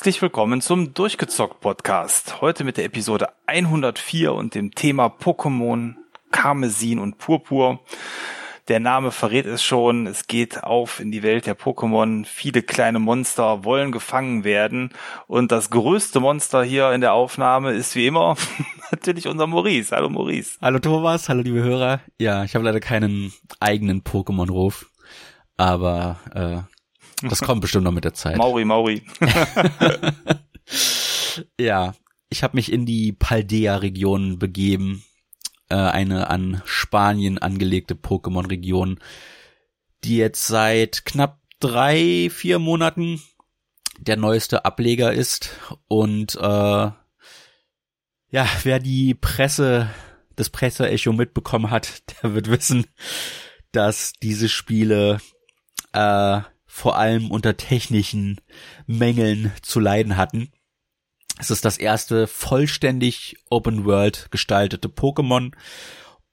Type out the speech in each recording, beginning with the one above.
Herzlich willkommen zum Durchgezockt Podcast. Heute mit der Episode 104 und dem Thema Pokémon, Karmesin und Purpur. Der Name verrät es schon. Es geht auf in die Welt der Pokémon. Viele kleine Monster wollen gefangen werden. Und das größte Monster hier in der Aufnahme ist wie immer natürlich unser Maurice. Hallo Maurice. Hallo Thomas, hallo liebe Hörer. Ja, ich habe leider keinen eigenen Pokémon-Ruf. Aber äh, das kommt bestimmt noch mit der Zeit. Mauri, Mauri. ja, ich habe mich in die Paldea-Region begeben, äh, eine an Spanien angelegte Pokémon-Region, die jetzt seit knapp drei, vier Monaten der neueste Ableger ist und äh, ja, wer die Presse, das Presseecho mitbekommen hat, der wird wissen, dass diese Spiele äh, vor allem unter technischen Mängeln zu leiden hatten. Es ist das erste vollständig Open World gestaltete Pokémon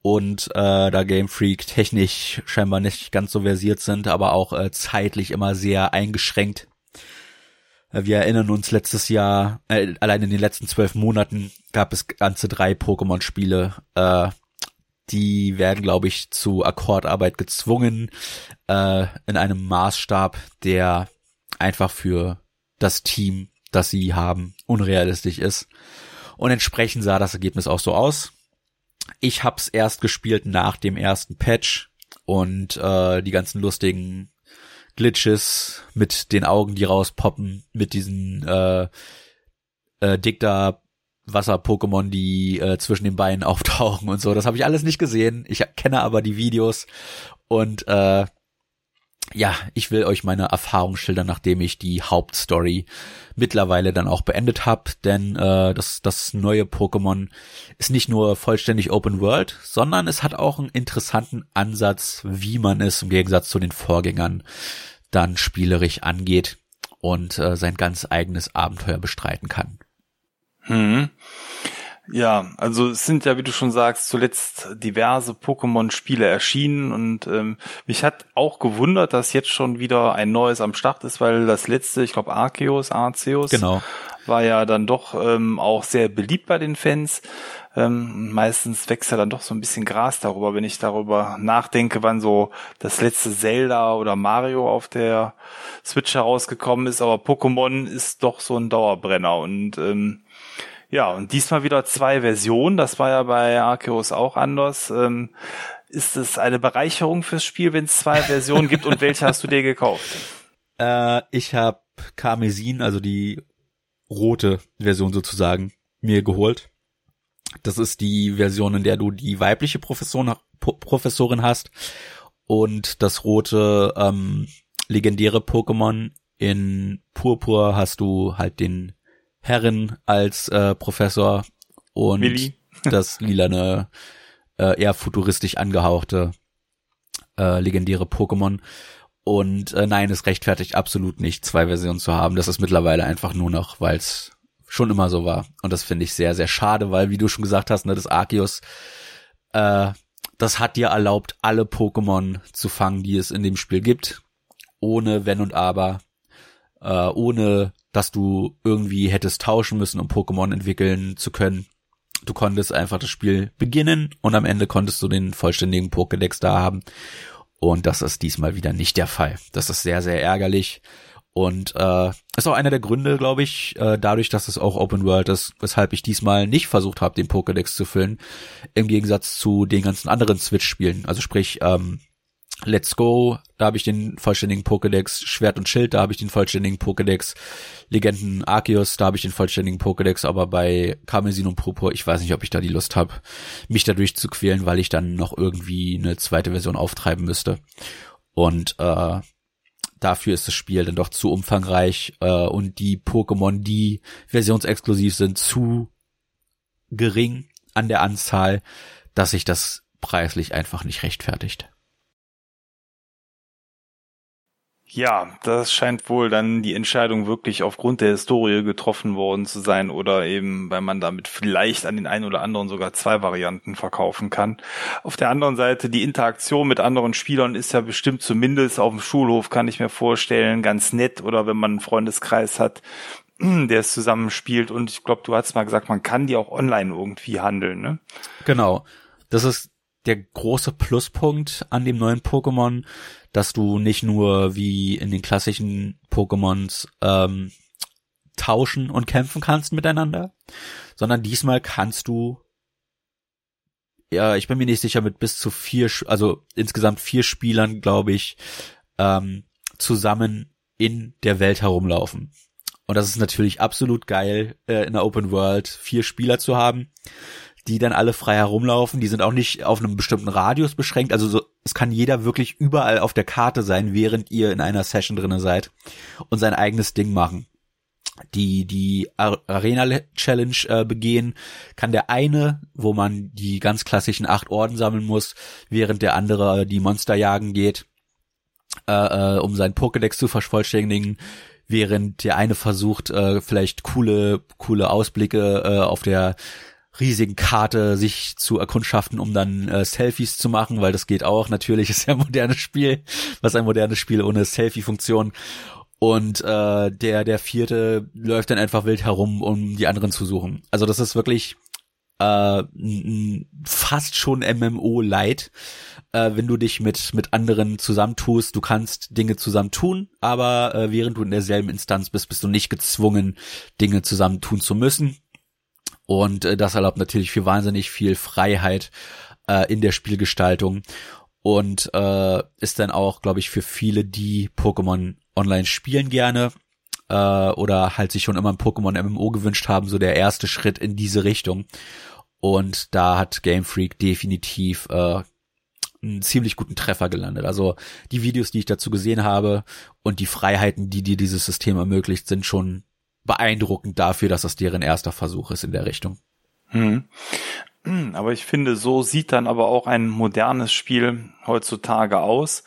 und äh, da Game Freak technisch scheinbar nicht ganz so versiert sind, aber auch äh, zeitlich immer sehr eingeschränkt. Äh, wir erinnern uns letztes Jahr, äh, allein in den letzten zwölf Monaten gab es ganze drei Pokémon-Spiele, äh, die werden, glaube ich, zu Akkordarbeit gezwungen äh, in einem Maßstab, der einfach für das Team, das sie haben, unrealistisch ist. Und entsprechend sah das Ergebnis auch so aus. Ich hab's erst gespielt nach dem ersten Patch und äh, die ganzen lustigen Glitches mit den Augen, die rauspoppen, mit diesen äh, äh, Dicta Wasser-Pokémon, die äh, zwischen den Beinen auftauchen und so. Das habe ich alles nicht gesehen. Ich kenne aber die Videos und äh, ja, ich will euch meine Erfahrung schildern, nachdem ich die Hauptstory mittlerweile dann auch beendet habe, denn äh, das, das neue Pokémon ist nicht nur vollständig Open World, sondern es hat auch einen interessanten Ansatz, wie man es im Gegensatz zu den Vorgängern dann spielerisch angeht und äh, sein ganz eigenes Abenteuer bestreiten kann. Hm. Ja, also es sind ja, wie du schon sagst, zuletzt diverse Pokémon-Spiele erschienen und ähm, mich hat auch gewundert, dass jetzt schon wieder ein neues am Start ist, weil das letzte, ich glaube Arceus, Arceus, genau. War ja dann doch ähm, auch sehr beliebt bei den Fans. Ähm, meistens wächst ja dann doch so ein bisschen Gras darüber, wenn ich darüber nachdenke, wann so das letzte Zelda oder Mario auf der Switch herausgekommen ist. Aber Pokémon ist doch so ein Dauerbrenner und ähm, ja, und diesmal wieder zwei Versionen. Das war ja bei Arceus auch anders. Ähm, ist es eine Bereicherung fürs Spiel, wenn es zwei Versionen gibt? Und welche hast du dir gekauft? Äh, ich habe Karmesin, also die rote Version sozusagen, mir geholt. Das ist die Version, in der du die weibliche Professorin, Professorin hast und das rote ähm, legendäre Pokémon. In Purpur hast du halt den Herrin als äh, Professor und Willi. das lilane, äh, eher futuristisch angehauchte äh, legendäre Pokémon. Und äh, nein, es rechtfertigt absolut nicht, zwei Versionen zu haben. Das ist mittlerweile einfach nur noch, weil es schon immer so war. Und das finde ich sehr, sehr schade, weil, wie du schon gesagt hast, ne, das Arceus, äh, das hat dir erlaubt, alle Pokémon zu fangen, die es in dem Spiel gibt. Ohne Wenn und Aber. Äh, ohne dass du irgendwie hättest tauschen müssen, um Pokémon entwickeln zu können. Du konntest einfach das Spiel beginnen und am Ende konntest du den vollständigen Pokédex da haben. Und das ist diesmal wieder nicht der Fall. Das ist sehr, sehr ärgerlich. Und äh, ist auch einer der Gründe, glaube ich, äh, dadurch, dass es auch Open World ist, weshalb ich diesmal nicht versucht habe, den Pokédex zu füllen, im Gegensatz zu den ganzen anderen Switch-Spielen. Also sprich, ähm, Let's Go, da habe ich den vollständigen Pokédex, Schwert und Schild, da habe ich den vollständigen Pokédex, Legenden Arceus, da habe ich den vollständigen Pokédex, aber bei Karmesin und Purpur, ich weiß nicht, ob ich da die Lust habe, mich dadurch zu quälen, weil ich dann noch irgendwie eine zweite Version auftreiben müsste. Und äh, dafür ist das Spiel dann doch zu umfangreich äh, und die Pokémon, die versionsexklusiv sind, zu gering an der Anzahl, dass sich das preislich einfach nicht rechtfertigt. Ja, das scheint wohl dann die Entscheidung wirklich aufgrund der Historie getroffen worden zu sein oder eben, weil man damit vielleicht an den einen oder anderen sogar zwei Varianten verkaufen kann. Auf der anderen Seite, die Interaktion mit anderen Spielern ist ja bestimmt zumindest auf dem Schulhof, kann ich mir vorstellen, ganz nett oder wenn man einen Freundeskreis hat, der es zusammenspielt. Und ich glaube, du hast mal gesagt, man kann die auch online irgendwie handeln, ne? Genau. Das ist der große Pluspunkt an dem neuen Pokémon, dass du nicht nur wie in den klassischen Pokémons ähm, tauschen und kämpfen kannst miteinander, sondern diesmal kannst du ja, ich bin mir nicht sicher, mit bis zu vier, also insgesamt vier Spielern, glaube ich, ähm, zusammen in der Welt herumlaufen. Und das ist natürlich absolut geil, äh, in der Open World vier Spieler zu haben, die dann alle frei herumlaufen. Die sind auch nicht auf einem bestimmten Radius beschränkt. Also so, es kann jeder wirklich überall auf der Karte sein, während ihr in einer Session drinne seid und sein eigenes Ding machen. Die die Arena Challenge äh, begehen, kann der eine, wo man die ganz klassischen acht Orden sammeln muss, während der andere die Monster jagen geht, äh, äh, um seinen Pokédex zu vervollständigen, während der eine versucht, äh, vielleicht coole, coole Ausblicke äh, auf der riesigen Karte sich zu erkundschaften, um dann äh, Selfies zu machen, weil das geht auch. Natürlich ist ja ein modernes Spiel, was ein modernes Spiel ohne Selfie-Funktion. Und äh, der der vierte läuft dann einfach wild herum, um die anderen zu suchen. Also das ist wirklich äh, fast schon MMO light, äh, wenn du dich mit mit anderen zusammentust. Du kannst Dinge zusammen tun, aber äh, während du in derselben Instanz bist, bist du nicht gezwungen, Dinge zusammen tun zu müssen. Und äh, das erlaubt natürlich für wahnsinnig viel Freiheit äh, in der Spielgestaltung und äh, ist dann auch, glaube ich, für viele, die Pokémon online spielen gerne äh, oder halt sich schon immer ein Pokémon MMO gewünscht haben, so der erste Schritt in diese Richtung. Und da hat Game Freak definitiv äh, einen ziemlich guten Treffer gelandet. Also die Videos, die ich dazu gesehen habe und die Freiheiten, die dir dieses System ermöglicht, sind schon beeindruckend dafür, dass das deren erster Versuch ist in der Richtung. Hm. Aber ich finde, so sieht dann aber auch ein modernes Spiel heutzutage aus.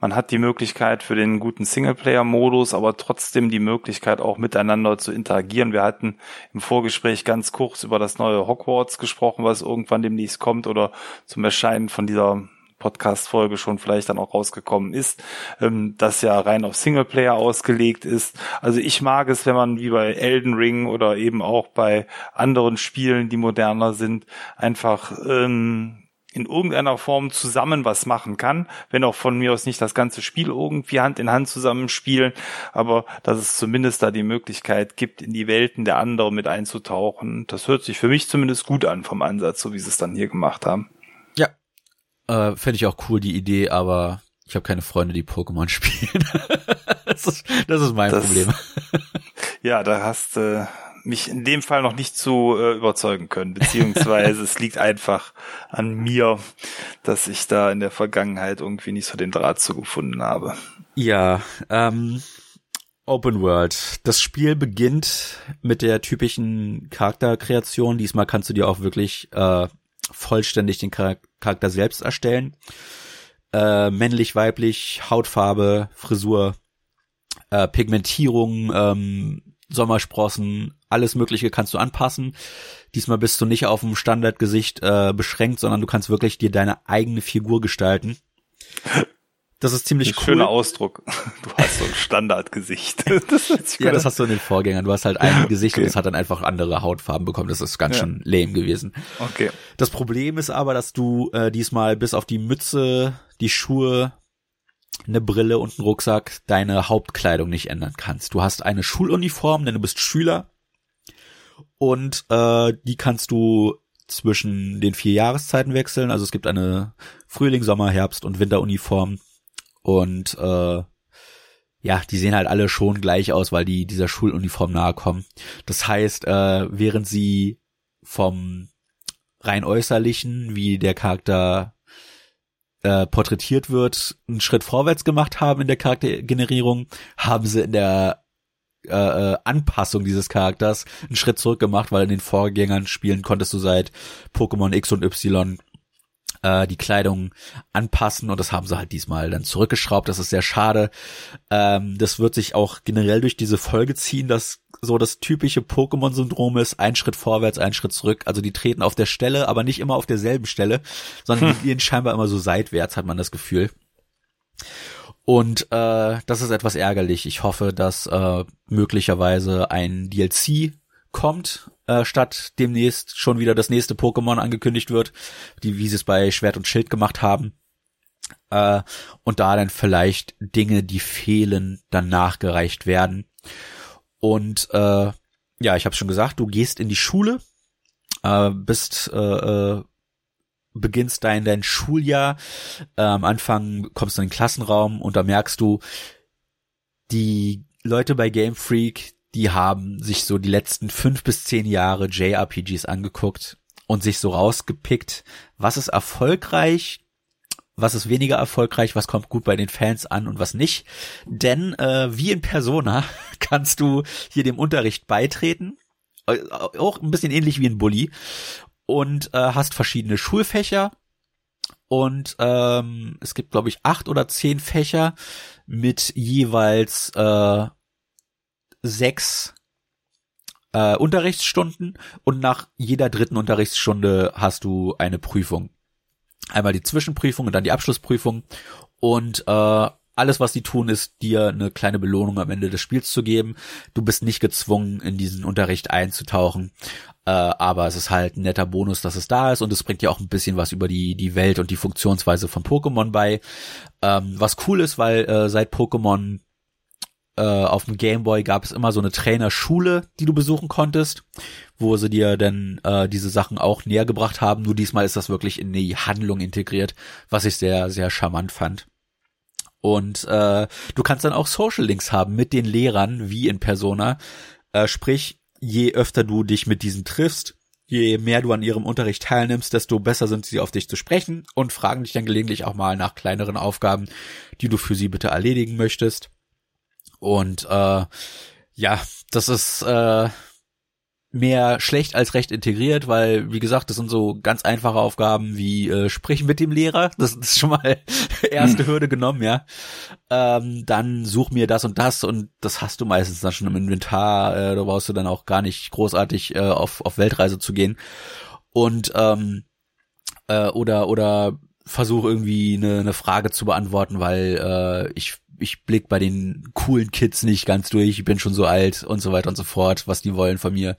Man hat die Möglichkeit für den guten Singleplayer-Modus, aber trotzdem die Möglichkeit auch miteinander zu interagieren. Wir hatten im Vorgespräch ganz kurz über das neue Hogwarts gesprochen, was irgendwann demnächst kommt oder zum Erscheinen von dieser Podcast-Folge schon vielleicht dann auch rausgekommen ist, ähm, das ja rein auf Singleplayer ausgelegt ist. Also ich mag es, wenn man wie bei Elden Ring oder eben auch bei anderen Spielen, die moderner sind, einfach ähm, in irgendeiner Form zusammen was machen kann, wenn auch von mir aus nicht das ganze Spiel irgendwie Hand in Hand zusammenspielen, aber dass es zumindest da die Möglichkeit gibt, in die Welten der anderen mit einzutauchen. Das hört sich für mich zumindest gut an vom Ansatz, so wie sie es dann hier gemacht haben. Äh, fände ich auch cool die Idee, aber ich habe keine Freunde, die Pokémon spielen. das, ist, das ist mein das, Problem. ja, da hast äh, mich in dem Fall noch nicht zu äh, überzeugen können, beziehungsweise es liegt einfach an mir, dass ich da in der Vergangenheit irgendwie nicht so den Draht zu gefunden habe. Ja, ähm, Open World. Das Spiel beginnt mit der typischen Charakterkreation. Diesmal kannst du dir auch wirklich äh, vollständig den Charakter selbst erstellen. Äh, männlich, weiblich, Hautfarbe, Frisur, äh, Pigmentierung, ähm, Sommersprossen, alles Mögliche kannst du anpassen. Diesmal bist du nicht auf dem Standardgesicht äh, beschränkt, sondern du kannst wirklich dir deine eigene Figur gestalten. Das ist ziemlich ein cool. Schöner Ausdruck. Du hast so ein Standardgesicht. Das ja, das hast du in den Vorgängern. Du hast halt ein Gesicht okay. und es hat dann einfach andere Hautfarben bekommen. Das ist ganz ja. schön lame gewesen. Okay. Das Problem ist aber, dass du äh, diesmal bis auf die Mütze, die Schuhe, eine Brille und einen Rucksack deine Hauptkleidung nicht ändern kannst. Du hast eine Schuluniform, denn du bist Schüler und äh, die kannst du zwischen den vier Jahreszeiten wechseln. Also es gibt eine Frühling, Sommer, Herbst und Winteruniform und äh, ja, die sehen halt alle schon gleich aus, weil die dieser Schuluniform nahe kommen. Das heißt, äh, während sie vom rein äußerlichen, wie der Charakter äh, porträtiert wird, einen Schritt vorwärts gemacht haben in der Charaktergenerierung, haben sie in der äh, äh, Anpassung dieses Charakters einen Schritt zurück gemacht, weil in den Vorgängern spielen konntest du seit Pokémon X und Y äh, die Kleidung anpassen und das haben sie halt diesmal dann zurückgeschraubt. Das ist sehr schade. Ähm, das wird sich auch generell durch diese Folge ziehen, dass so das typische Pokémon-Syndrom ist, ein Schritt vorwärts, ein Schritt zurück. Also die treten auf der Stelle, aber nicht immer auf derselben Stelle, sondern hm. die gehen scheinbar immer so seitwärts, hat man das Gefühl. Und äh, das ist etwas ärgerlich. Ich hoffe, dass äh, möglicherweise ein DLC kommt, äh, statt demnächst schon wieder das nächste Pokémon angekündigt wird, die wie sie es bei Schwert und Schild gemacht haben. Äh, und da dann vielleicht Dinge, die fehlen, dann nachgereicht werden. Und äh, ja, ich habe schon gesagt, du gehst in die Schule, äh, bist äh, äh, beginnst dein dein Schuljahr. Äh, am Anfang kommst du in den Klassenraum und da merkst du, die Leute bei Game Freak, die haben sich so die letzten fünf bis zehn Jahre JRPGs angeguckt und sich so rausgepickt, was ist erfolgreich, was ist weniger erfolgreich, was kommt gut bei den Fans an und was nicht. Denn äh, wie in Persona kannst du hier dem Unterricht beitreten, äh, auch ein bisschen ähnlich wie in Bully und äh, hast verschiedene Schulfächer und ähm, es gibt glaube ich acht oder zehn Fächer mit jeweils äh, sechs äh, Unterrichtsstunden und nach jeder dritten Unterrichtsstunde hast du eine Prüfung. Einmal die Zwischenprüfung und dann die Abschlussprüfung und äh, alles, was die tun, ist dir eine kleine Belohnung am Ende des Spiels zu geben. Du bist nicht gezwungen, in diesen Unterricht einzutauchen. Äh, aber es ist halt ein netter Bonus, dass es da ist und es bringt dir auch ein bisschen was über die, die Welt und die Funktionsweise von Pokémon bei. Ähm, was cool ist, weil äh, seit Pokémon äh, auf dem Gameboy gab es immer so eine Trainerschule, die du besuchen konntest, wo sie dir dann äh, diese Sachen auch näher gebracht haben. Nur diesmal ist das wirklich in die Handlung integriert, was ich sehr, sehr charmant fand. Und äh, du kannst dann auch Social Links haben mit den Lehrern, wie in Persona. Äh, sprich, je öfter du dich mit diesen triffst, je mehr du an ihrem Unterricht teilnimmst, desto besser sind sie auf dich zu sprechen und fragen dich dann gelegentlich auch mal nach kleineren Aufgaben, die du für sie bitte erledigen möchtest. Und äh, ja, das ist äh, mehr schlecht als recht integriert, weil, wie gesagt, das sind so ganz einfache Aufgaben wie äh, sprechen mit dem Lehrer. Das ist schon mal erste hm. Hürde genommen, ja. Ähm, dann such mir das und das und das hast du meistens dann schon im Inventar. Äh, da brauchst du dann auch gar nicht großartig äh, auf, auf Weltreise zu gehen. Und ähm, äh, oder oder versuche irgendwie eine, eine Frage zu beantworten, weil äh, ich ich blick bei den coolen Kids nicht ganz durch, ich bin schon so alt und so weiter und so fort, was die wollen von mir.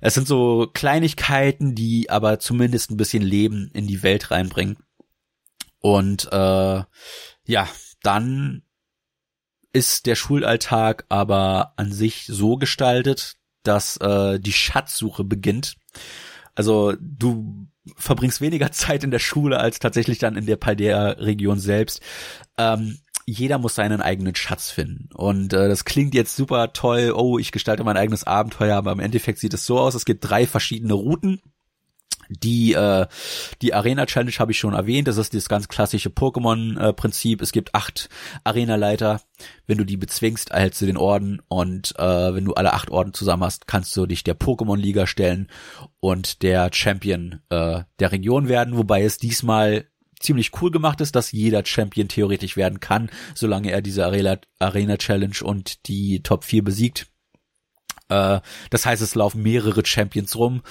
Es sind so Kleinigkeiten, die aber zumindest ein bisschen Leben in die Welt reinbringen. Und äh, ja, dann ist der Schulalltag aber an sich so gestaltet, dass äh, die Schatzsuche beginnt. Also du verbringst weniger Zeit in der Schule als tatsächlich dann in der Paldea-Region selbst. Ähm, jeder muss seinen eigenen Schatz finden. Und äh, das klingt jetzt super toll, oh, ich gestalte mein eigenes Abenteuer, aber im Endeffekt sieht es so aus, es gibt drei verschiedene Routen. Die äh, die Arena Challenge habe ich schon erwähnt. Das ist das ganz klassische Pokémon-Prinzip. es gibt acht Arena-Leiter. Wenn du die bezwingst, erhältst du den Orden. Und äh, wenn du alle acht Orden zusammen hast, kannst du dich der Pokémon-Liga stellen und der Champion äh, der Region werden. Wobei es diesmal ziemlich cool gemacht ist, dass jeder Champion theoretisch werden kann, solange er diese Arena, Challenge und die Top 4 besiegt. Äh, das heißt, es laufen mehrere Champions rum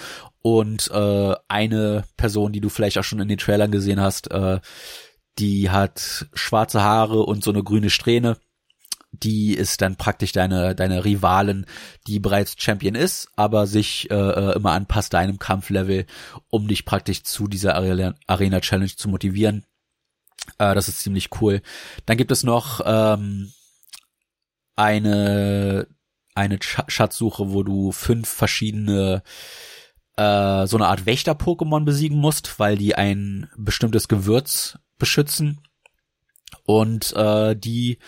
und äh, eine Person, die du vielleicht auch schon in den Trailern gesehen hast, äh, die hat schwarze Haare und so eine grüne Strähne die ist dann praktisch deine, deine Rivalin, die bereits Champion ist, aber sich äh, äh, immer anpasst deinem Kampflevel, um dich praktisch zu dieser Arena Challenge zu motivieren. Äh, das ist ziemlich cool. Dann gibt es noch ähm, eine eine Schatzsuche, wo du fünf verschiedene äh, so eine Art Wächter-Pokémon besiegen musst, weil die ein bestimmtes Gewürz beschützen und äh, die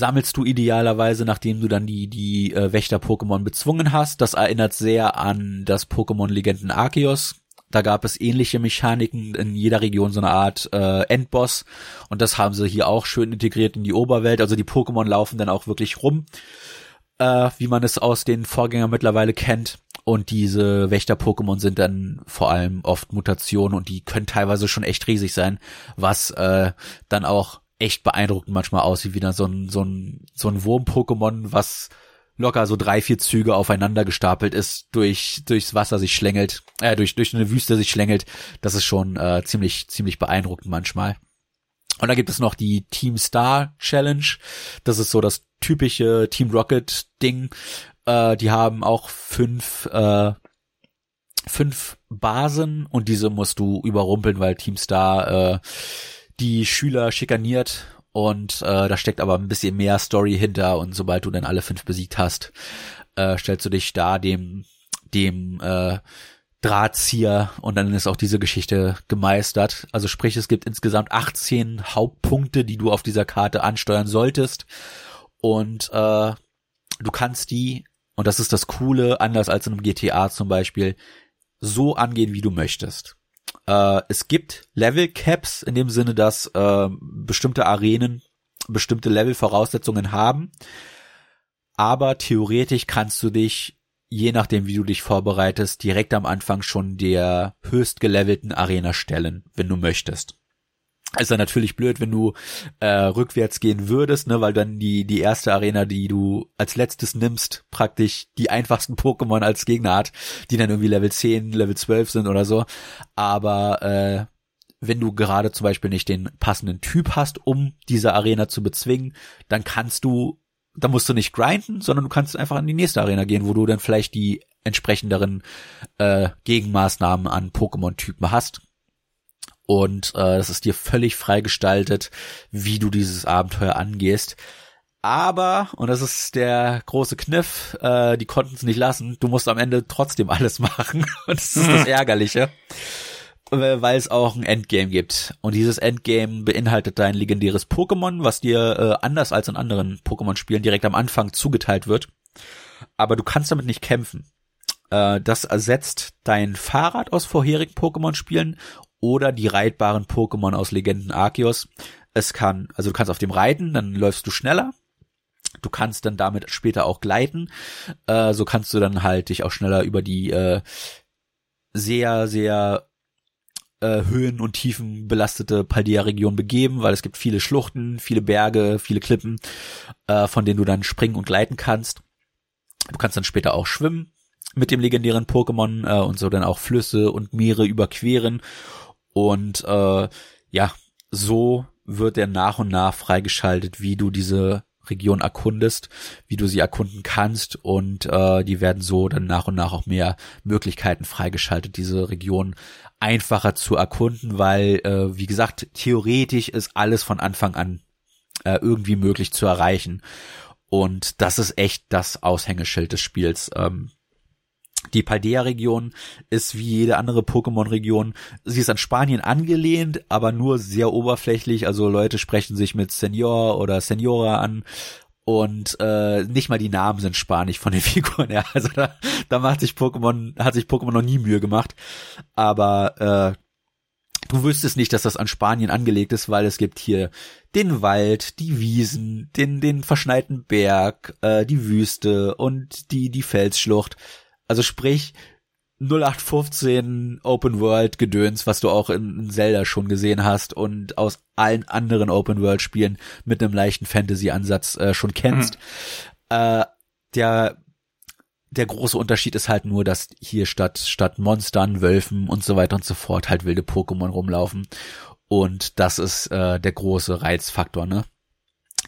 sammelst du idealerweise, nachdem du dann die, die äh, Wächter-Pokémon bezwungen hast. Das erinnert sehr an das Pokémon-Legenden Arceus. Da gab es ähnliche Mechaniken in jeder Region, so eine Art äh, Endboss. Und das haben sie hier auch schön integriert in die Oberwelt. Also die Pokémon laufen dann auch wirklich rum, äh, wie man es aus den Vorgängern mittlerweile kennt. Und diese Wächter-Pokémon sind dann vor allem oft Mutationen und die können teilweise schon echt riesig sein, was äh, dann auch echt beeindruckend manchmal aussieht, wie dann so ein, so ein, so ein Wurm-Pokémon, was locker so drei, vier Züge aufeinander gestapelt ist, durch, durchs Wasser sich schlängelt, äh, durch, durch eine Wüste sich schlängelt. Das ist schon äh, ziemlich, ziemlich beeindruckend manchmal. Und dann gibt es noch die Team Star Challenge. Das ist so das typische Team Rocket Ding. Äh, die haben auch fünf, äh, fünf Basen und diese musst du überrumpeln, weil Team Star äh, die Schüler schikaniert und äh, da steckt aber ein bisschen mehr Story hinter und sobald du dann alle fünf besiegt hast, äh, stellst du dich da dem dem äh, Drahtzieher und dann ist auch diese Geschichte gemeistert. Also sprich, es gibt insgesamt 18 Hauptpunkte, die du auf dieser Karte ansteuern solltest und äh, du kannst die und das ist das Coole, anders als in einem GTA zum Beispiel, so angehen, wie du möchtest. Äh, es gibt Level Caps in dem Sinne, dass äh, bestimmte Arenen bestimmte Level-Voraussetzungen haben. Aber theoretisch kannst du dich, je nachdem wie du dich vorbereitest, direkt am Anfang schon der höchst gelevelten Arena stellen, wenn du möchtest ist dann natürlich blöd, wenn du äh, rückwärts gehen würdest, ne, weil dann die die erste Arena, die du als letztes nimmst, praktisch die einfachsten Pokémon als Gegner hat, die dann irgendwie Level 10, Level 12 sind oder so. Aber äh, wenn du gerade zum Beispiel nicht den passenden Typ hast, um diese Arena zu bezwingen, dann kannst du, da musst du nicht grinden, sondern du kannst einfach in die nächste Arena gehen, wo du dann vielleicht die entsprechenderen äh, Gegenmaßnahmen an Pokémon-Typen hast und äh, das ist dir völlig freigestaltet, wie du dieses Abenteuer angehst. Aber, und das ist der große Kniff, äh, die konnten es nicht lassen, du musst am Ende trotzdem alles machen. Und das ist das Ärgerliche, weil es auch ein Endgame gibt. Und dieses Endgame beinhaltet dein legendäres Pokémon, was dir äh, anders als in anderen Pokémon-Spielen direkt am Anfang zugeteilt wird. Aber du kannst damit nicht kämpfen. Äh, das ersetzt dein Fahrrad aus vorherigen Pokémon-Spielen oder die reitbaren Pokémon aus Legenden Arceus. Es kann, also du kannst auf dem reiten, dann läufst du schneller. Du kannst dann damit später auch gleiten. Äh, so kannst du dann halt dich auch schneller über die äh, sehr, sehr äh, Höhen und Tiefen belastete Paldea-Region begeben, weil es gibt viele Schluchten, viele Berge, viele Klippen, äh, von denen du dann springen und gleiten kannst. Du kannst dann später auch schwimmen mit dem legendären Pokémon äh, und so dann auch Flüsse und Meere überqueren und äh, ja, so wird er nach und nach freigeschaltet, wie du diese Region erkundest, wie du sie erkunden kannst und äh, die werden so dann nach und nach auch mehr Möglichkeiten freigeschaltet, diese Region einfacher zu erkunden, weil, äh, wie gesagt, theoretisch ist alles von Anfang an äh, irgendwie möglich zu erreichen. Und das ist echt das Aushängeschild des Spiels. Ähm, die Paldea-Region ist wie jede andere Pokémon-Region. Sie ist an Spanien angelehnt, aber nur sehr oberflächlich. Also Leute sprechen sich mit Senor oder Senora an und äh, nicht mal die Namen sind spanisch von den Figuren her. Also da, da macht sich Pokémon, hat sich Pokémon noch nie Mühe gemacht. Aber äh, du wüsstest nicht, dass das an Spanien angelegt ist, weil es gibt hier den Wald, die Wiesen, den den verschneiten Berg, äh, die Wüste und die die Felsschlucht. Also sprich, 0815 Open World Gedöns, was du auch in Zelda schon gesehen hast und aus allen anderen Open World Spielen mit einem leichten Fantasy Ansatz äh, schon kennst. Mhm. Äh, der der große Unterschied ist halt nur, dass hier statt statt Monstern, Wölfen und so weiter und so fort halt wilde Pokémon rumlaufen und das ist äh, der große Reizfaktor, ne?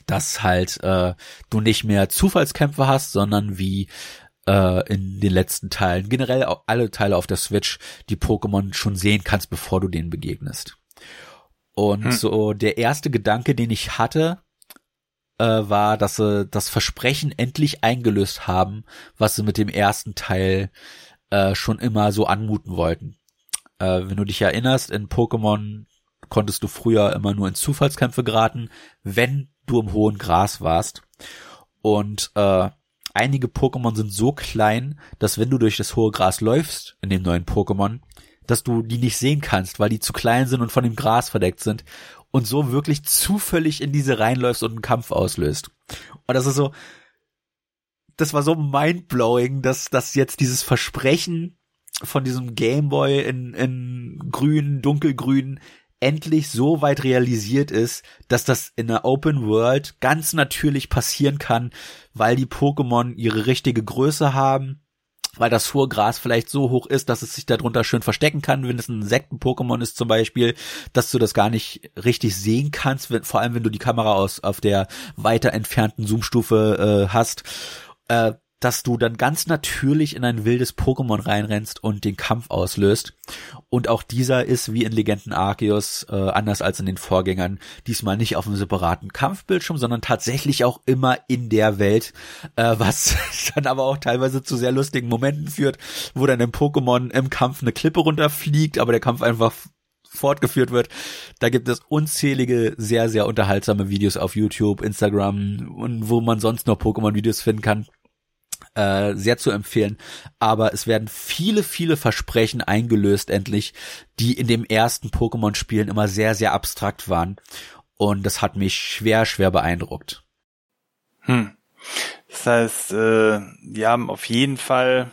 Dass halt äh, du nicht mehr Zufallskämpfe hast, sondern wie äh, in den letzten Teilen, generell alle Teile auf der Switch, die Pokémon schon sehen kannst, bevor du denen begegnest. Und hm. so der erste Gedanke, den ich hatte, äh, war, dass sie das Versprechen endlich eingelöst haben, was sie mit dem ersten Teil äh, schon immer so anmuten wollten. Äh, wenn du dich erinnerst, in Pokémon konntest du früher immer nur in Zufallskämpfe geraten, wenn du im hohen Gras warst. Und äh, einige Pokémon sind so klein, dass wenn du durch das hohe Gras läufst in dem neuen Pokémon, dass du die nicht sehen kannst, weil die zu klein sind und von dem Gras verdeckt sind und so wirklich zufällig in diese reinläufst und einen Kampf auslöst. Und das ist so, das war so mindblowing, dass, dass jetzt dieses Versprechen von diesem Gameboy in, in grün, dunkelgrün endlich so weit realisiert ist, dass das in der Open World ganz natürlich passieren kann, weil die Pokémon ihre richtige Größe haben, weil das hohe Gras vielleicht so hoch ist, dass es sich darunter schön verstecken kann, wenn es ein Insekten-Pokémon ist zum Beispiel, dass du das gar nicht richtig sehen kannst, wenn, vor allem wenn du die Kamera aus auf der weiter entfernten Zoomstufe äh, hast. Äh, dass du dann ganz natürlich in ein wildes Pokémon reinrennst und den Kampf auslöst. Und auch dieser ist wie in Legenden Arceus, äh, anders als in den Vorgängern, diesmal nicht auf einem separaten Kampfbildschirm, sondern tatsächlich auch immer in der Welt, äh, was dann aber auch teilweise zu sehr lustigen Momenten führt, wo dann im Pokémon im Kampf eine Klippe runterfliegt, aber der Kampf einfach fortgeführt wird. Da gibt es unzählige, sehr, sehr unterhaltsame Videos auf YouTube, Instagram und wo man sonst noch Pokémon-Videos finden kann äh, sehr zu empfehlen. Aber es werden viele, viele Versprechen eingelöst endlich, die in dem ersten Pokémon-Spielen immer sehr, sehr abstrakt waren. Und das hat mich schwer, schwer beeindruckt. Hm. Das heißt, äh, wir haben auf jeden Fall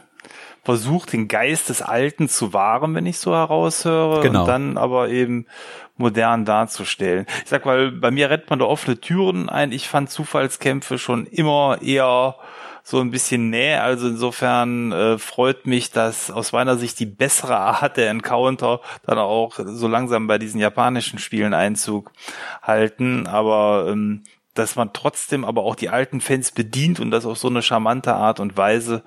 versucht, den Geist des Alten zu wahren, wenn ich so heraushöre, genau. und dann aber eben modern darzustellen. Ich sag mal, bei mir rennt man da offene Türen ein. Ich fand Zufallskämpfe schon immer eher so ein bisschen Nähe. Also insofern äh, freut mich, dass aus meiner Sicht die bessere Art der Encounter dann auch so langsam bei diesen japanischen Spielen Einzug halten. Aber ähm, dass man trotzdem aber auch die alten Fans bedient und das auf so eine charmante Art und Weise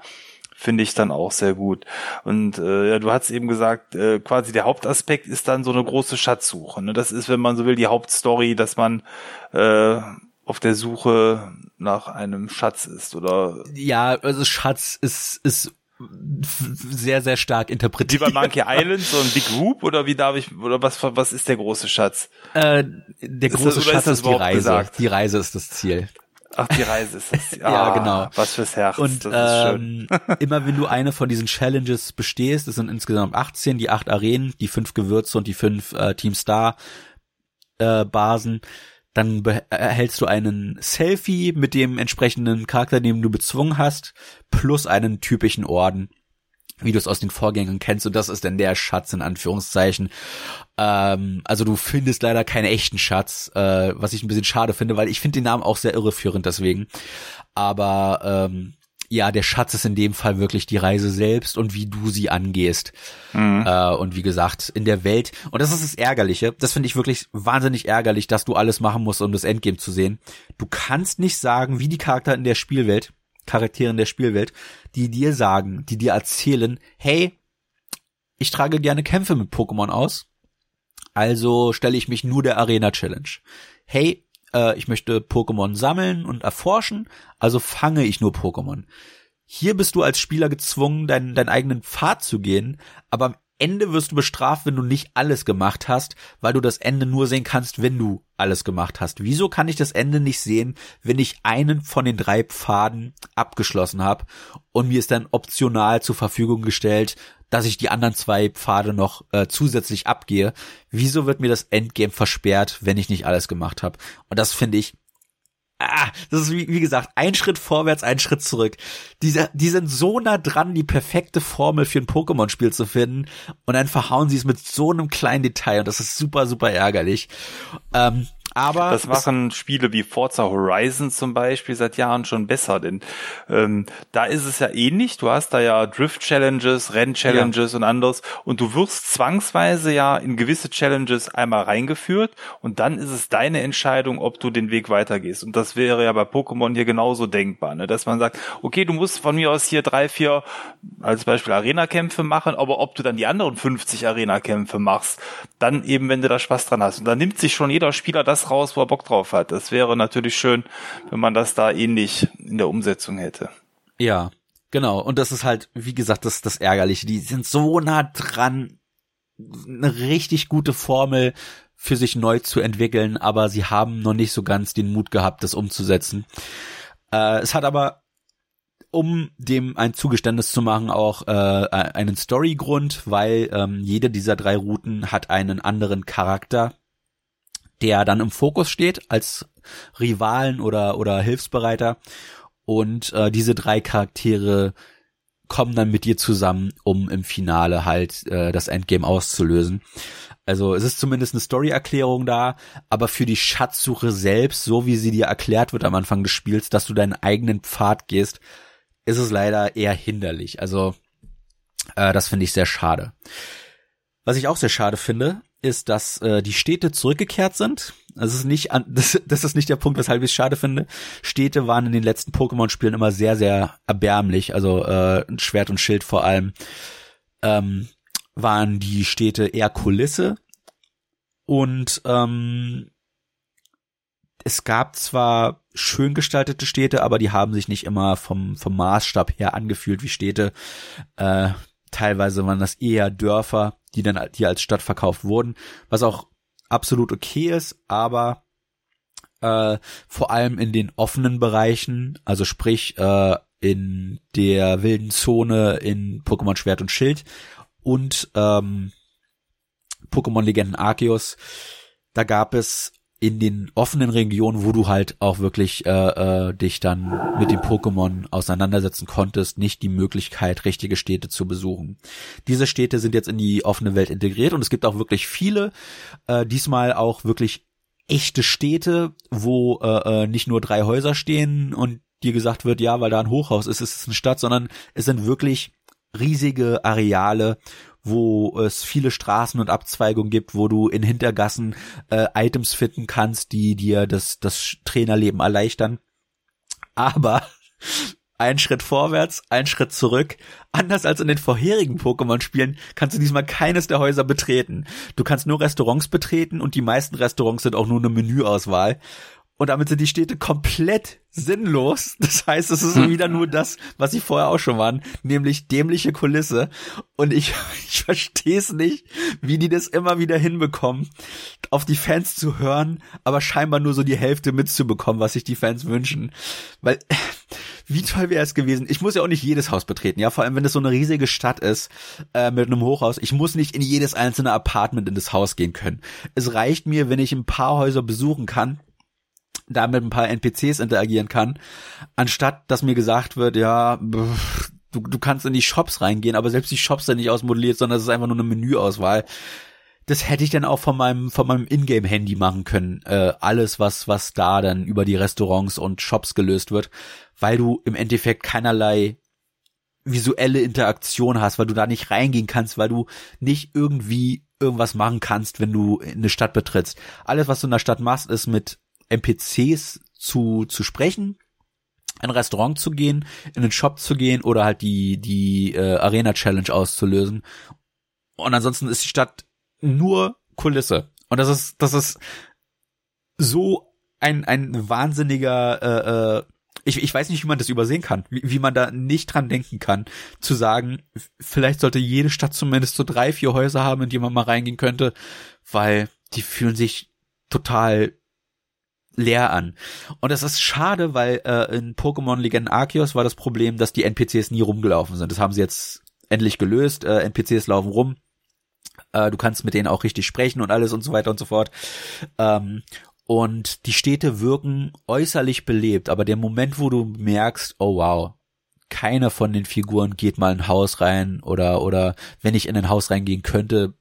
finde ich dann auch sehr gut. Und äh, ja, du hast eben gesagt, äh, quasi der Hauptaspekt ist dann so eine große Schatzsuche. Ne? Das ist, wenn man so will, die Hauptstory, dass man äh, auf der Suche nach einem Schatz ist, oder? Ja, also Schatz ist, ist sehr, sehr stark interpretiert. Wie bei Monkey Island, so ein Big Whoop, oder wie darf ich, oder was, was ist der große Schatz? Äh, der große ist das, Schatz ist, ist die Reise. Gesagt? Die Reise ist das Ziel. Ach, die Reise ist das. Ah, ja, genau. Was fürs Herz. Und ähm, immer wenn du eine von diesen Challenges bestehst, es sind insgesamt 18, die acht Arenen, die fünf Gewürze und die fünf äh, Team Star äh, Basen, dann erhältst du einen Selfie mit dem entsprechenden Charakter, den du bezwungen hast, plus einen typischen Orden, wie du es aus den Vorgängern kennst. Und das ist dann der Schatz in Anführungszeichen. Ähm, also du findest leider keinen echten Schatz, äh, was ich ein bisschen schade finde, weil ich finde den Namen auch sehr irreführend deswegen. Aber ähm, ja, der Schatz ist in dem Fall wirklich die Reise selbst und wie du sie angehst. Mhm. Äh, und wie gesagt, in der Welt, und das ist das Ärgerliche, das finde ich wirklich wahnsinnig ärgerlich, dass du alles machen musst, um das Endgame zu sehen. Du kannst nicht sagen, wie die Charakter in der Spielwelt, Charaktere in der Spielwelt, die dir sagen, die dir erzählen, hey, ich trage gerne Kämpfe mit Pokémon aus, also stelle ich mich nur der Arena Challenge. Hey, äh, ich möchte Pokémon sammeln und erforschen, also fange ich nur Pokémon. Hier bist du als Spieler gezwungen, deinen, deinen eigenen Pfad zu gehen, aber am Ende wirst du bestraft, wenn du nicht alles gemacht hast, weil du das Ende nur sehen kannst, wenn du alles gemacht hast. Wieso kann ich das Ende nicht sehen, wenn ich einen von den drei Pfaden abgeschlossen habe und mir ist dann optional zur Verfügung gestellt, dass ich die anderen zwei Pfade noch äh, zusätzlich abgehe. Wieso wird mir das Endgame versperrt, wenn ich nicht alles gemacht habe? Und das finde ich ah, das ist wie, wie gesagt, ein Schritt vorwärts, ein Schritt zurück. Die, die sind so nah dran, die perfekte Formel für ein Pokémon-Spiel zu finden und dann verhauen sie es mit so einem kleinen Detail und das ist super, super ärgerlich. Ähm, aber das machen Spiele wie Forza Horizon zum Beispiel seit Jahren schon besser, denn ähm, da ist es ja ähnlich. Du hast da ja Drift Challenges, Renn Challenges ja. und anderes und du wirst zwangsweise ja in gewisse Challenges einmal reingeführt und dann ist es deine Entscheidung, ob du den Weg weitergehst. Und das wäre ja bei Pokémon hier genauso denkbar, ne? dass man sagt, okay, du musst von mir aus hier drei, vier als Beispiel Arena-Kämpfe machen, aber ob du dann die anderen 50 Arena-Kämpfe machst, dann eben, wenn du da Spaß dran hast. Und dann nimmt sich schon jeder Spieler das raus, wo er Bock drauf hat. Das wäre natürlich schön, wenn man das da ähnlich in der Umsetzung hätte. Ja, genau. Und das ist halt, wie gesagt, das, das Ärgerliche. Die sind so nah dran, eine richtig gute Formel für sich neu zu entwickeln, aber sie haben noch nicht so ganz den Mut gehabt, das umzusetzen. Äh, es hat aber um dem ein Zugeständnis zu machen, auch äh, einen Storygrund, weil ähm, jede dieser drei Routen hat einen anderen Charakter, der dann im Fokus steht als Rivalen oder oder Hilfsbereiter und äh, diese drei Charaktere kommen dann mit dir zusammen, um im Finale halt äh, das Endgame auszulösen. Also es ist zumindest eine Story-Erklärung da, aber für die Schatzsuche selbst, so wie sie dir erklärt wird am Anfang des Spiels, dass du deinen eigenen Pfad gehst, ist es leider eher hinderlich. Also äh, das finde ich sehr schade. Was ich auch sehr schade finde, ist, dass äh, die Städte zurückgekehrt sind. Das ist nicht an, das, das ist nicht der Punkt, weshalb ich es schade finde. Städte waren in den letzten Pokémon-Spielen immer sehr, sehr erbärmlich. Also äh, Schwert und Schild vor allem ähm, waren die Städte eher Kulisse und ähm, es gab zwar schön gestaltete Städte, aber die haben sich nicht immer vom, vom Maßstab her angefühlt wie Städte. Äh, teilweise waren das eher Dörfer, die dann die als Stadt verkauft wurden, was auch absolut okay ist, aber äh, vor allem in den offenen Bereichen, also sprich äh, in der wilden Zone in Pokémon Schwert und Schild und ähm, Pokémon Legenden Arceus, da gab es in den offenen Regionen, wo du halt auch wirklich äh, äh, dich dann mit dem Pokémon auseinandersetzen konntest, nicht die Möglichkeit, richtige Städte zu besuchen. Diese Städte sind jetzt in die offene Welt integriert und es gibt auch wirklich viele, äh, diesmal auch wirklich echte Städte, wo äh, äh, nicht nur drei Häuser stehen und dir gesagt wird, ja, weil da ein Hochhaus ist, ist es eine Stadt, sondern es sind wirklich riesige Areale, wo es viele Straßen und Abzweigungen gibt, wo du in Hintergassen äh, Items finden kannst, die dir das, das Trainerleben erleichtern. Aber ein Schritt vorwärts, ein Schritt zurück. Anders als in den vorherigen Pokémon-Spielen kannst du diesmal keines der Häuser betreten. Du kannst nur Restaurants betreten und die meisten Restaurants sind auch nur eine Menüauswahl und damit sind die Städte komplett sinnlos. Das heißt, es ist wieder nur das, was sie vorher auch schon waren, nämlich dämliche Kulisse. Und ich, ich verstehe es nicht, wie die das immer wieder hinbekommen, auf die Fans zu hören, aber scheinbar nur so die Hälfte mitzubekommen, was sich die Fans wünschen. Weil, wie toll wäre es gewesen. Ich muss ja auch nicht jedes Haus betreten, ja, vor allem wenn es so eine riesige Stadt ist äh, mit einem Hochhaus. Ich muss nicht in jedes einzelne Apartment in das Haus gehen können. Es reicht mir, wenn ich ein paar Häuser besuchen kann da mit ein paar NPCs interagieren kann, anstatt dass mir gesagt wird, ja, du, du kannst in die Shops reingehen, aber selbst die Shops sind nicht ausmodelliert, sondern es ist einfach nur eine Menüauswahl. Das hätte ich dann auch von meinem von meinem Ingame-Handy machen können. Äh, alles, was was da dann über die Restaurants und Shops gelöst wird, weil du im Endeffekt keinerlei visuelle Interaktion hast, weil du da nicht reingehen kannst, weil du nicht irgendwie irgendwas machen kannst, wenn du eine Stadt betrittst. Alles, was du in der Stadt machst, ist mit NPCs zu, zu sprechen, ein Restaurant zu gehen, in den Shop zu gehen oder halt die, die äh, Arena Challenge auszulösen. Und ansonsten ist die Stadt nur Kulisse. Und das ist, das ist so ein, ein wahnsinniger, äh, äh, ich, ich weiß nicht, wie man das übersehen kann, wie, wie man da nicht dran denken kann, zu sagen, vielleicht sollte jede Stadt zumindest so drei, vier Häuser haben, in die man mal reingehen könnte, weil die fühlen sich total leer an. Und das ist schade, weil äh, in Pokémon Legenden Arceus war das Problem, dass die NPCs nie rumgelaufen sind. Das haben sie jetzt endlich gelöst. Äh, NPCs laufen rum. Äh, du kannst mit denen auch richtig sprechen und alles und so weiter und so fort. Ähm, und die Städte wirken äußerlich belebt, aber der Moment, wo du merkst, oh wow, keiner von den Figuren geht mal in ein Haus rein oder oder wenn ich in ein Haus reingehen könnte,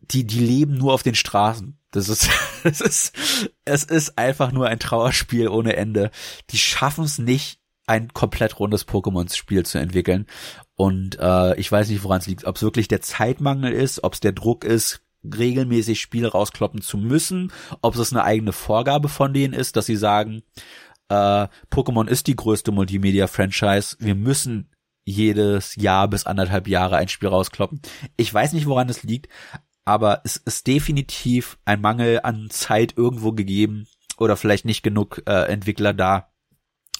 die die leben nur auf den Straßen. Das ist, es ist, es ist einfach nur ein Trauerspiel ohne Ende. Die schaffen es nicht, ein komplett rundes Pokémon-Spiel zu entwickeln. Und äh, ich weiß nicht, woran es liegt. Ob es wirklich der Zeitmangel ist, ob es der Druck ist, regelmäßig Spiele rauskloppen zu müssen, ob es eine eigene Vorgabe von denen ist, dass sie sagen, äh, Pokémon ist die größte Multimedia-Franchise, wir müssen jedes Jahr bis anderthalb Jahre ein Spiel rauskloppen. Ich weiß nicht, woran es liegt, aber es ist definitiv ein Mangel an Zeit irgendwo gegeben oder vielleicht nicht genug äh, Entwickler da,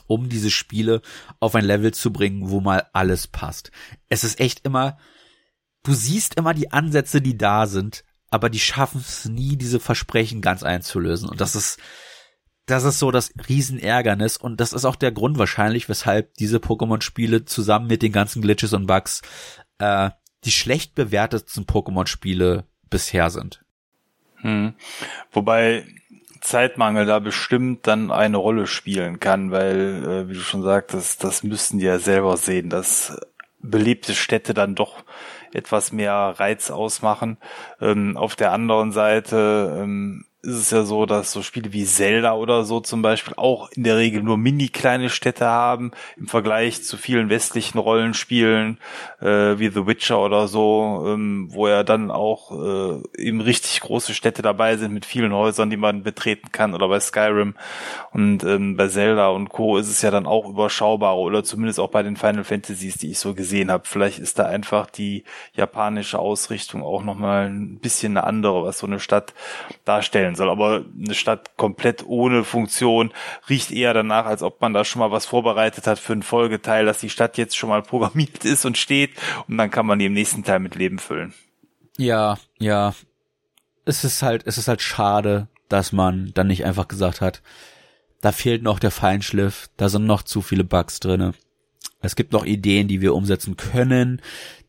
um diese Spiele auf ein Level zu bringen, wo mal alles passt. Es ist echt immer, du siehst immer die Ansätze, die da sind, aber die schaffen es nie, diese Versprechen ganz einzulösen. Und das ist, das ist so das Riesenärgernis und das ist auch der Grund wahrscheinlich, weshalb diese Pokémon-Spiele zusammen mit den ganzen Glitches und Bugs äh, die schlecht bewertetsten Pokémon-Spiele bisher sind. Hm. Wobei Zeitmangel da bestimmt dann eine Rolle spielen kann, weil, äh, wie du schon sagtest, das müssen die ja selber sehen, dass belebte Städte dann doch etwas mehr Reiz ausmachen. Ähm, auf der anderen Seite ähm, ist es ja so, dass so Spiele wie Zelda oder so zum Beispiel auch in der Regel nur mini kleine Städte haben im Vergleich zu vielen westlichen Rollenspielen äh, wie The Witcher oder so, ähm, wo ja dann auch äh, eben richtig große Städte dabei sind mit vielen Häusern, die man betreten kann oder bei Skyrim und ähm, bei Zelda und Co. ist es ja dann auch überschaubar oder zumindest auch bei den Final Fantasies, die ich so gesehen habe. Vielleicht ist da einfach die japanische Ausrichtung auch nochmal ein bisschen eine andere, was so eine Stadt darstellen soll. Aber eine Stadt komplett ohne Funktion riecht eher danach, als ob man da schon mal was vorbereitet hat für einen Folgeteil, dass die Stadt jetzt schon mal programmiert ist und steht und dann kann man die im nächsten Teil mit Leben füllen. Ja, ja. Es ist halt, es ist halt schade, dass man dann nicht einfach gesagt hat, da fehlt noch der Feinschliff, da sind noch zu viele Bugs drinne. Es gibt noch Ideen, die wir umsetzen können,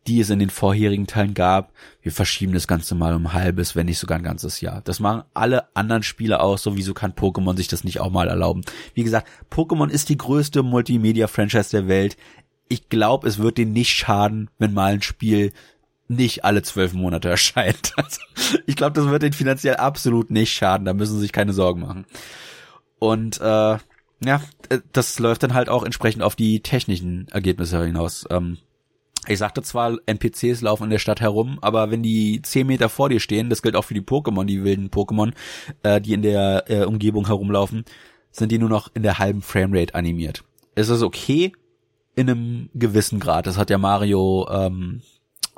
die es in den vorherigen Teilen gab. Wir verschieben das Ganze mal um halbes, wenn nicht sogar ein ganzes Jahr. Das machen alle anderen Spiele auch, sowieso kann Pokémon sich das nicht auch mal erlauben. Wie gesagt, Pokémon ist die größte Multimedia-Franchise der Welt. Ich glaube, es wird denen nicht schaden, wenn mal ein Spiel nicht alle zwölf Monate erscheint. Also, ich glaube, das wird denen finanziell absolut nicht schaden. Da müssen sie sich keine Sorgen machen. Und äh, ja, das läuft dann halt auch entsprechend auf die technischen Ergebnisse hinaus. Ähm, ich sagte zwar, NPCs laufen in der Stadt herum, aber wenn die zehn Meter vor dir stehen, das gilt auch für die Pokémon, die wilden Pokémon, äh, die in der äh, Umgebung herumlaufen, sind die nur noch in der halben Framerate animiert. Es ist okay in einem gewissen Grad. Das hat ja Mario ähm,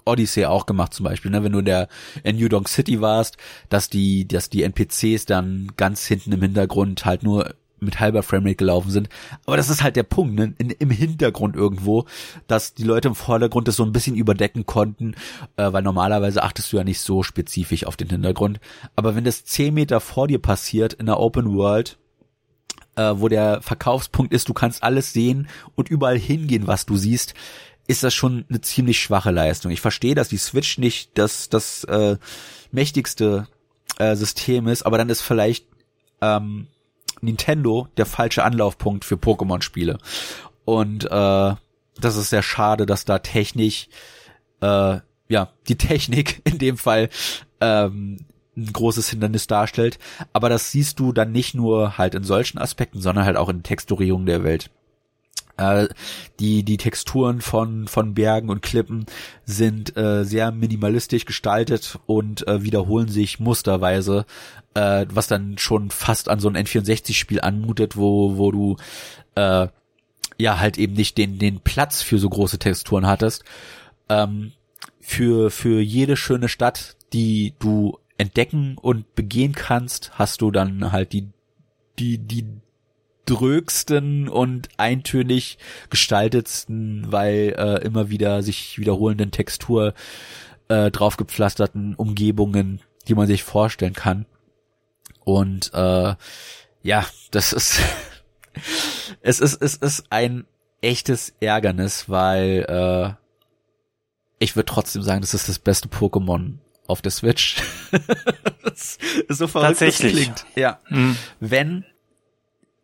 Odyssey auch gemacht zum Beispiel, ne? wenn du in der in New Donk City warst, dass die, dass die NPCs dann ganz hinten im Hintergrund halt nur mit halber Framerate gelaufen sind. Aber das ist halt der Punkt, ne? In, im Hintergrund irgendwo, dass die Leute im Vordergrund das so ein bisschen überdecken konnten, äh, weil normalerweise achtest du ja nicht so spezifisch auf den Hintergrund. Aber wenn das zehn Meter vor dir passiert in der Open World, äh, wo der Verkaufspunkt ist, du kannst alles sehen und überall hingehen, was du siehst, ist das schon eine ziemlich schwache Leistung. Ich verstehe, dass die Switch nicht das, das äh, mächtigste äh, System ist, aber dann ist vielleicht ähm, Nintendo der falsche Anlaufpunkt für Pokémon-Spiele. Und äh, das ist sehr schade, dass da technisch, äh, ja, die Technik in dem Fall ähm, ein großes Hindernis darstellt. Aber das siehst du dann nicht nur halt in solchen Aspekten, sondern halt auch in Texturierung der Welt. Äh, die, die Texturen von, von Bergen und Klippen sind äh, sehr minimalistisch gestaltet und äh, wiederholen sich musterweise, äh, was dann schon fast an so ein N64-Spiel anmutet, wo, wo du äh, ja halt eben nicht den, den Platz für so große Texturen hattest. Ähm, für, für jede schöne Stadt, die du entdecken und begehen kannst, hast du dann halt die, die, die drögsten und eintönig gestaltetsten, weil äh, immer wieder sich wiederholenden Textur äh, draufgepflasterten Umgebungen, die man sich vorstellen kann. Und äh, ja, das ist es ist es ist ein echtes Ärgernis, weil äh, ich würde trotzdem sagen, das ist das beste Pokémon auf der Switch. das ist so verrückt, Tatsächlich. das klingt. Ja. Mhm. Wenn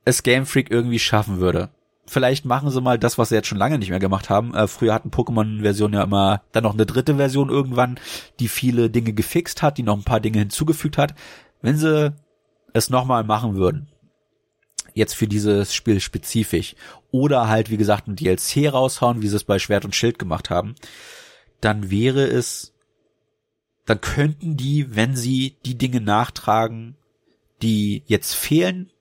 es Game Freak irgendwie schaffen würde. Vielleicht machen sie mal das, was sie jetzt schon lange nicht mehr gemacht haben. Äh, früher hatten Pokémon-Versionen ja immer dann noch eine dritte Version irgendwann, die viele Dinge gefixt hat, die noch ein paar Dinge hinzugefügt hat. Wenn sie es nochmal machen würden, jetzt für dieses Spiel spezifisch, oder halt, wie gesagt, ein DLC raushauen, wie sie es bei Schwert und Schild gemacht haben, dann wäre es, dann könnten die, wenn sie die Dinge nachtragen, die jetzt fehlen,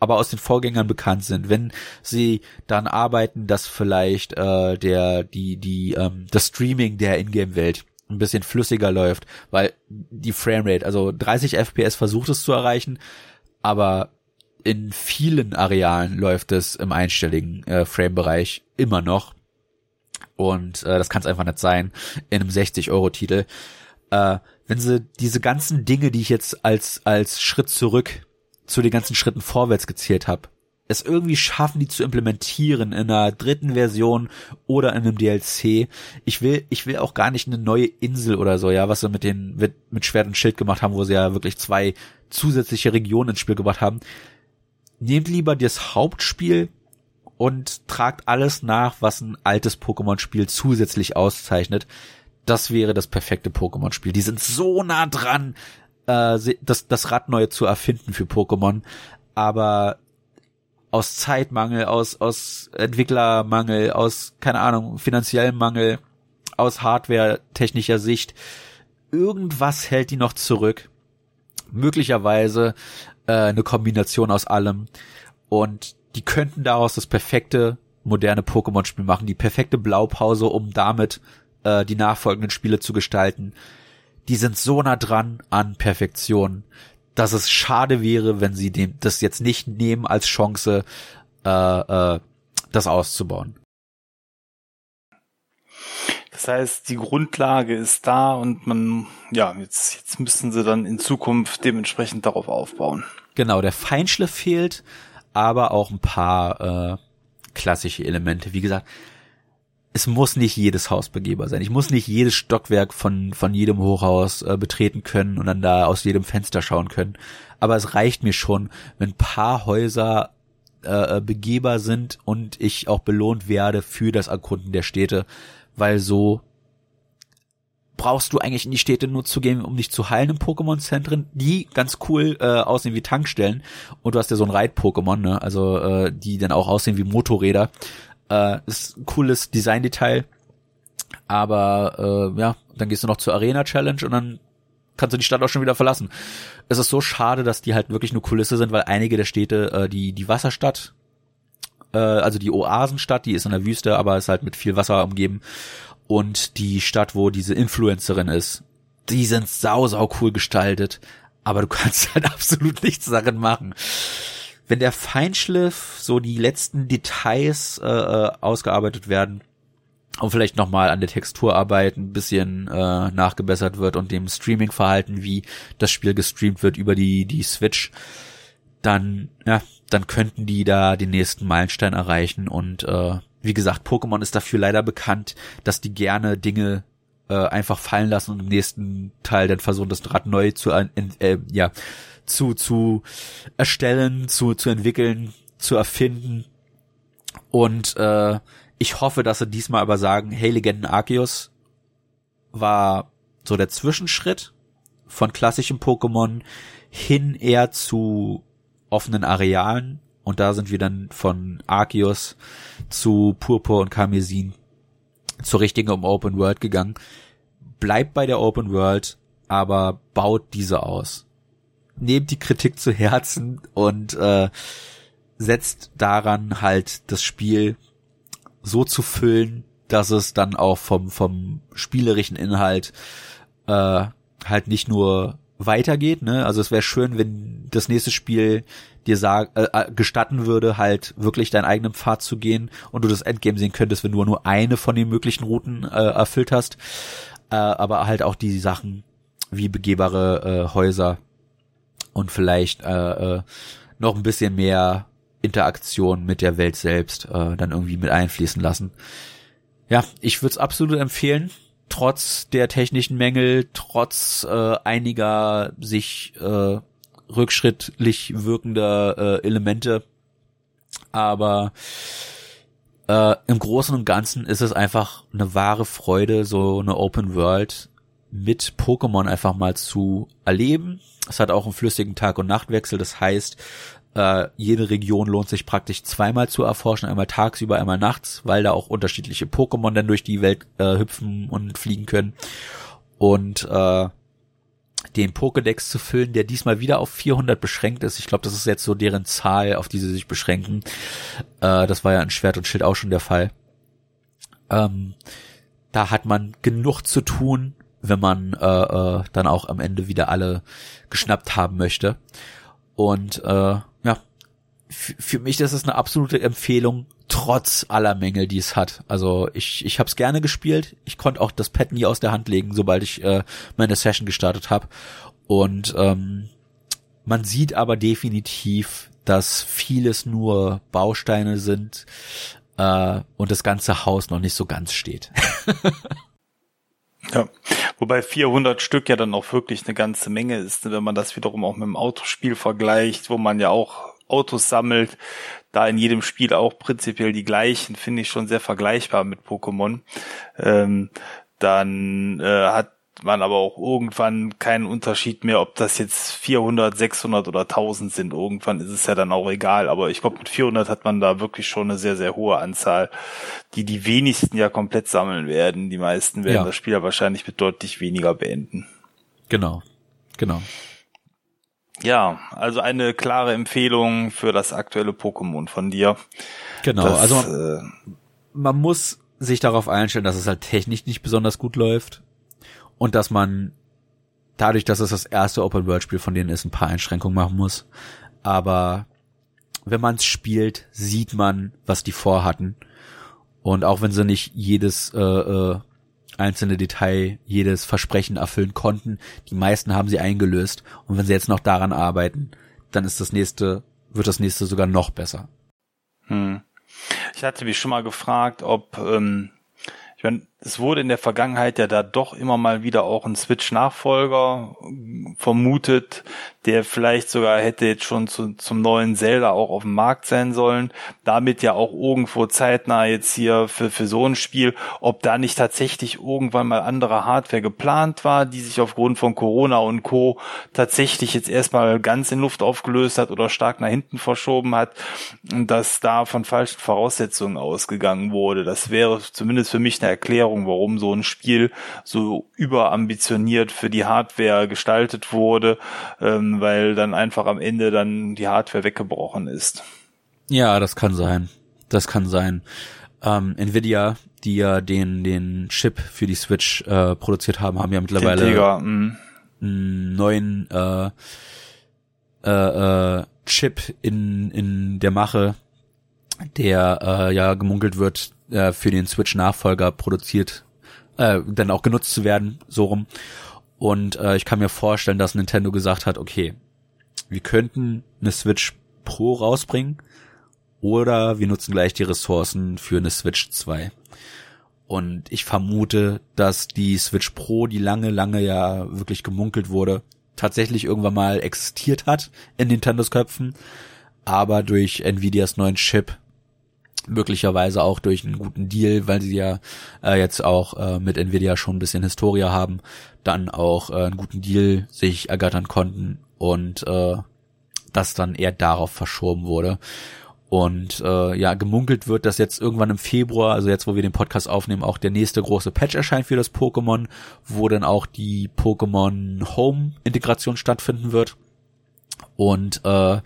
aber aus den Vorgängern bekannt sind. Wenn sie dann arbeiten, dass vielleicht äh, der die die ähm, das Streaming der Ingame-Welt ein bisschen flüssiger läuft, weil die Framerate, also 30 FPS versucht es zu erreichen, aber in vielen Arealen läuft es im einstelligen äh, Frame-Bereich immer noch. Und äh, das kann es einfach nicht sein in einem 60-Euro-Titel. Äh, wenn sie diese ganzen Dinge, die ich jetzt als, als Schritt zurück zu den ganzen Schritten vorwärts gezählt habe, es irgendwie schaffen, die zu implementieren in einer dritten Version oder in einem DLC. Ich will, ich will auch gar nicht eine neue Insel oder so, ja, was sie mit den, mit, mit Schwert und Schild gemacht haben, wo sie ja wirklich zwei zusätzliche Regionen ins Spiel gebracht haben. Nehmt lieber das Hauptspiel und tragt alles nach, was ein altes Pokémon-Spiel zusätzlich auszeichnet. Das wäre das perfekte Pokémon-Spiel. Die sind so nah dran äh, das, das Rad neu zu erfinden für Pokémon, aber aus Zeitmangel, aus, aus Entwicklermangel, aus, keine Ahnung, finanziellem Mangel, aus Hardware-technischer Sicht, irgendwas hält die noch zurück. Möglicherweise äh, eine Kombination aus allem. Und die könnten daraus das perfekte moderne Pokémon-Spiel machen, die perfekte Blaupause, um damit äh, die nachfolgenden Spiele zu gestalten. Die sind so nah dran an Perfektion dass es schade wäre, wenn sie dem das jetzt nicht nehmen als Chance, äh, äh, das auszubauen. Das heißt, die Grundlage ist da und man, ja, jetzt, jetzt müssen sie dann in Zukunft dementsprechend darauf aufbauen. Genau, der Feinschliff fehlt, aber auch ein paar äh, klassische Elemente. Wie gesagt, es muss nicht jedes Haus begehbar sein. Ich muss nicht jedes Stockwerk von, von jedem Hochhaus äh, betreten können und dann da aus jedem Fenster schauen können. Aber es reicht mir schon, wenn ein paar Häuser äh, begehbar sind und ich auch belohnt werde für das Erkunden der Städte, weil so brauchst du eigentlich in die Städte nur zu gehen, um dich zu heilen im Pokémon-Zentren, die ganz cool äh, aussehen wie Tankstellen. Und du hast ja so ein Reit-Pokémon, ne? Also äh, die dann auch aussehen wie Motorräder. Äh, ist ein cooles Design-Detail. Aber äh, ja, dann gehst du noch zur Arena Challenge und dann kannst du die Stadt auch schon wieder verlassen. Es ist so schade, dass die halt wirklich nur Kulisse sind, weil einige der Städte, äh, die die Wasserstadt, äh, also die Oasenstadt, die ist in der Wüste, aber ist halt mit viel Wasser umgeben und die Stadt, wo diese Influencerin ist, die sind sau sau cool gestaltet, aber du kannst halt absolut nichts darin machen wenn der Feinschliff, so die letzten Details äh, äh, ausgearbeitet werden und vielleicht nochmal an der Texturarbeit ein bisschen äh, nachgebessert wird und dem Streaming-Verhalten, wie das Spiel gestreamt wird über die, die Switch, dann, ja, dann könnten die da den nächsten Meilenstein erreichen und äh, wie gesagt, Pokémon ist dafür leider bekannt, dass die gerne Dinge äh, einfach fallen lassen und im nächsten Teil dann versuchen, das Rad neu zu äh, äh, ja zu, zu erstellen, zu, zu entwickeln, zu erfinden. Und äh, ich hoffe, dass sie diesmal aber sagen, hey, Legenden Arceus war so der Zwischenschritt von klassischem Pokémon hin eher zu offenen Arealen. Und da sind wir dann von Arceus zu Purpur und Karmesin zur richtigen Open World gegangen. Bleibt bei der Open World, aber baut diese aus nehmt die Kritik zu Herzen und äh, setzt daran halt das Spiel so zu füllen, dass es dann auch vom vom spielerischen Inhalt äh, halt nicht nur weitergeht, ne? Also es wäre schön, wenn das nächste Spiel dir sag, äh, äh, gestatten würde, halt wirklich deinen eigenen Pfad zu gehen und du das Endgame sehen könntest, wenn du nur eine von den möglichen Routen äh, erfüllt hast. Äh, aber halt auch die Sachen wie begehbare äh, Häuser und vielleicht äh, äh, noch ein bisschen mehr Interaktion mit der Welt selbst äh, dann irgendwie mit einfließen lassen. Ja, ich würde es absolut empfehlen, trotz der technischen Mängel, trotz äh, einiger sich äh, rückschrittlich wirkender äh, Elemente. Aber äh, im Großen und Ganzen ist es einfach eine wahre Freude, so eine Open World mit Pokémon einfach mal zu erleben. Es hat auch einen flüssigen Tag- und Nachtwechsel, das heißt, äh, jede Region lohnt sich praktisch zweimal zu erforschen, einmal tagsüber, einmal nachts, weil da auch unterschiedliche Pokémon dann durch die Welt äh, hüpfen und fliegen können. Und äh, den Pokédex zu füllen, der diesmal wieder auf 400 beschränkt ist. Ich glaube, das ist jetzt so deren Zahl, auf die sie sich beschränken. Äh, das war ja in Schwert und Schild auch schon der Fall. Ähm, da hat man genug zu tun, wenn man äh, äh, dann auch am Ende wieder alle geschnappt haben möchte. Und äh, ja, für mich ist es eine absolute Empfehlung, trotz aller Mängel, die es hat. Also ich, ich habe es gerne gespielt. Ich konnte auch das Pad nie aus der Hand legen, sobald ich äh, meine Session gestartet habe. Und ähm, man sieht aber definitiv, dass vieles nur Bausteine sind äh, und das ganze Haus noch nicht so ganz steht. Ja, wobei 400 Stück ja dann auch wirklich eine ganze Menge ist, wenn man das wiederum auch mit dem Autospiel vergleicht, wo man ja auch Autos sammelt, da in jedem Spiel auch prinzipiell die gleichen, finde ich schon sehr vergleichbar mit Pokémon. Ähm, dann äh, hat man aber auch irgendwann keinen Unterschied mehr, ob das jetzt 400, 600 oder 1000 sind. Irgendwann ist es ja dann auch egal. Aber ich glaube, mit 400 hat man da wirklich schon eine sehr, sehr hohe Anzahl, die die wenigsten ja komplett sammeln werden. Die meisten werden ja. das Spiel ja wahrscheinlich mit deutlich weniger beenden. Genau, genau. Ja, also eine klare Empfehlung für das aktuelle Pokémon von dir. Genau, das, also man, äh, man muss sich darauf einstellen, dass es halt technisch nicht besonders gut läuft und dass man dadurch, dass es das erste Open-World-Spiel von denen ist, ein paar Einschränkungen machen muss. Aber wenn man es spielt, sieht man, was die vorhatten. Und auch wenn sie nicht jedes äh, äh, einzelne Detail, jedes Versprechen erfüllen konnten, die meisten haben sie eingelöst. Und wenn sie jetzt noch daran arbeiten, dann ist das nächste, wird das nächste sogar noch besser. Hm. Ich hatte mich schon mal gefragt, ob ähm, ich meine, es wurde in der Vergangenheit ja da doch immer mal wieder auch ein Switch-Nachfolger vermutet, der vielleicht sogar hätte jetzt schon zu, zum neuen Zelda auch auf dem Markt sein sollen. Damit ja auch irgendwo zeitnah jetzt hier für, für so ein Spiel, ob da nicht tatsächlich irgendwann mal andere Hardware geplant war, die sich aufgrund von Corona und Co. tatsächlich jetzt erstmal ganz in Luft aufgelöst hat oder stark nach hinten verschoben hat dass da von falschen Voraussetzungen ausgegangen wurde. Das wäre zumindest für mich eine Erklärung, Erklärung, warum so ein Spiel so überambitioniert für die Hardware gestaltet wurde, ähm, weil dann einfach am Ende dann die Hardware weggebrochen ist. Ja, das kann sein. Das kann sein. Ähm, Nvidia, die ja den den Chip für die Switch äh, produziert haben, haben ja mittlerweile Tiger, mm. einen neuen äh, äh, äh, Chip in in der Mache, der äh, ja gemunkelt wird, äh, für den Switch-Nachfolger produziert, äh, dann auch genutzt zu werden, so rum. Und äh, ich kann mir vorstellen, dass Nintendo gesagt hat, okay, wir könnten eine Switch Pro rausbringen oder wir nutzen gleich die Ressourcen für eine Switch 2. Und ich vermute, dass die Switch Pro, die lange, lange ja wirklich gemunkelt wurde, tatsächlich irgendwann mal existiert hat in Nintendos Köpfen, aber durch Nvidias neuen Chip möglicherweise auch durch einen guten Deal, weil sie ja äh, jetzt auch äh, mit Nvidia schon ein bisschen Historia haben, dann auch äh, einen guten Deal sich ergattern konnten und äh, das dann eher darauf verschoben wurde. Und äh, ja, gemunkelt wird, dass jetzt irgendwann im Februar, also jetzt, wo wir den Podcast aufnehmen, auch der nächste große Patch erscheint für das Pokémon, wo dann auch die Pokémon Home Integration stattfinden wird. Und äh, ja,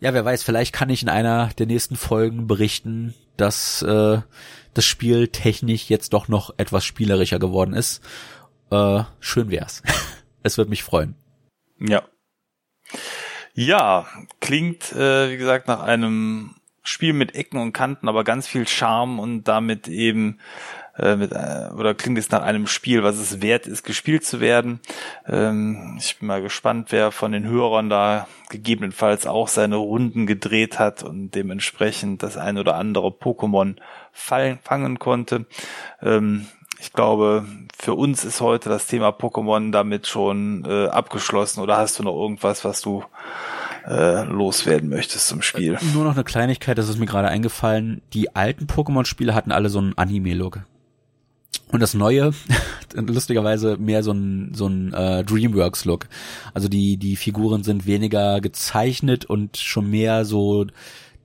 wer weiß, vielleicht kann ich in einer der nächsten Folgen berichten, dass äh, das Spiel technisch jetzt doch noch etwas spielerischer geworden ist. Äh, schön wär's. es wird mich freuen. Ja. Ja, klingt, äh, wie gesagt, nach einem Spiel mit Ecken und Kanten, aber ganz viel Charme und damit eben äh, mit, äh, oder klingt es nach einem Spiel, was es wert ist, gespielt zu werden. Ähm, ich bin mal gespannt, wer von den Hörern da gegebenenfalls auch seine Runden gedreht hat und dementsprechend das ein oder andere Pokémon fallen, fangen konnte. Ähm, ich glaube, für uns ist heute das Thema Pokémon damit schon äh, abgeschlossen. Oder hast du noch irgendwas, was du äh, loswerden möchtest zum Spiel? Nur noch eine Kleinigkeit, das ist mir gerade eingefallen. Die alten Pokémon-Spiele hatten alle so einen Anime-Look. Und das Neue, lustigerweise mehr so ein, so ein äh, Dreamworks-Look. Also die, die Figuren sind weniger gezeichnet und schon mehr so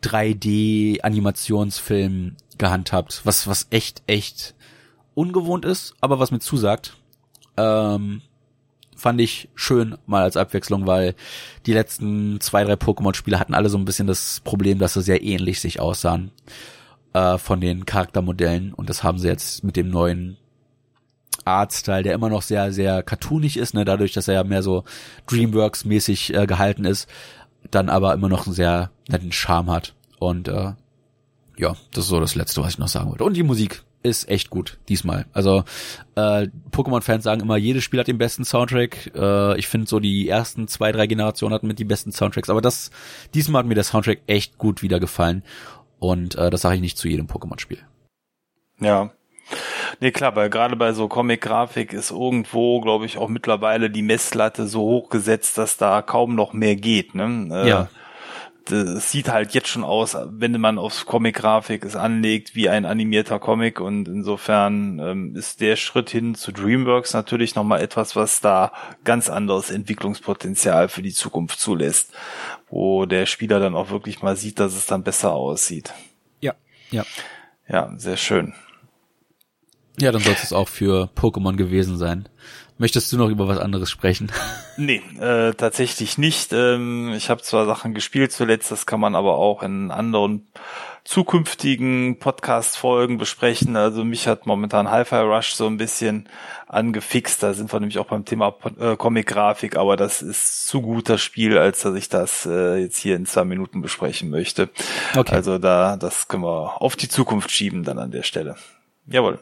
3D-Animationsfilm gehandhabt, was, was echt, echt ungewohnt ist, aber was mir zusagt. Ähm, fand ich schön mal als Abwechslung, weil die letzten zwei, drei Pokémon-Spiele hatten alle so ein bisschen das Problem, dass sie sehr ähnlich sich aussahen äh, von den Charaktermodellen und das haben sie jetzt mit dem neuen Artstyle, der immer noch sehr, sehr cartoonig ist, ne, dadurch, dass er ja mehr so Dreamworks-mäßig äh, gehalten ist, dann aber immer noch einen sehr netten Charme hat. Und äh, ja, das ist so das Letzte, was ich noch sagen wollte. Und die Musik ist echt gut diesmal. Also äh, Pokémon-Fans sagen immer, jedes Spiel hat den besten Soundtrack. Äh, ich finde so die ersten zwei, drei Generationen hatten mit die besten Soundtracks, aber das diesmal hat mir der Soundtrack echt gut wieder gefallen. Und äh, das sage ich nicht zu jedem Pokémon-Spiel. Ja. Nee, klar, weil gerade bei so Comic-Grafik ist irgendwo, glaube ich, auch mittlerweile die Messlatte so hoch gesetzt, dass da kaum noch mehr geht. Ne? Äh, ja Und äh, es sieht halt jetzt schon aus, wenn man aufs Comic-Grafik es anlegt, wie ein animierter Comic. Und insofern ähm, ist der Schritt hin zu DreamWorks natürlich nochmal etwas, was da ganz anderes Entwicklungspotenzial für die Zukunft zulässt, wo der Spieler dann auch wirklich mal sieht, dass es dann besser aussieht. Ja, ja. Ja, sehr schön. Ja, dann soll es auch für Pokémon gewesen sein. Möchtest du noch über was anderes sprechen? Nee, äh, tatsächlich nicht. Ähm, ich habe zwar Sachen gespielt zuletzt, das kann man aber auch in anderen zukünftigen Podcast-Folgen besprechen. Also mich hat momentan Hi-Fi Rush so ein bisschen angefixt. Da sind wir nämlich auch beim Thema äh, Comic-Grafik, aber das ist zu gut das Spiel, als dass ich das äh, jetzt hier in zwei Minuten besprechen möchte. Okay. Also da, das können wir auf die Zukunft schieben dann an der Stelle. Jawohl.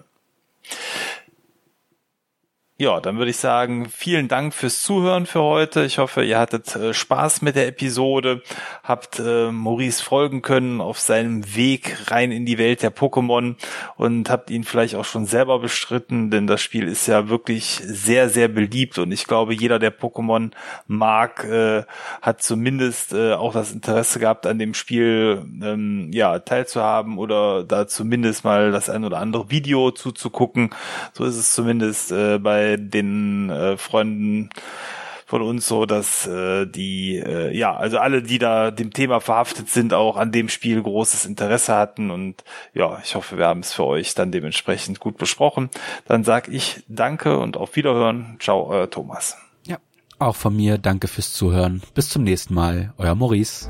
Ja, dann würde ich sagen, vielen Dank fürs Zuhören für heute. Ich hoffe, ihr hattet äh, Spaß mit der Episode, habt äh, Maurice folgen können auf seinem Weg rein in die Welt der Pokémon und habt ihn vielleicht auch schon selber bestritten, denn das Spiel ist ja wirklich sehr, sehr beliebt und ich glaube, jeder, der Pokémon mag, äh, hat zumindest äh, auch das Interesse gehabt, an dem Spiel ähm, ja teilzuhaben oder da zumindest mal das ein oder andere Video zuzugucken. So ist es zumindest äh, bei den äh, Freunden von uns so, dass äh, die, äh, ja, also alle, die da dem Thema verhaftet sind, auch an dem Spiel großes Interesse hatten. Und ja, ich hoffe, wir haben es für euch dann dementsprechend gut besprochen. Dann sag ich danke und auf Wiederhören. Ciao, euer Thomas. Ja, auch von mir danke fürs Zuhören. Bis zum nächsten Mal, euer Maurice.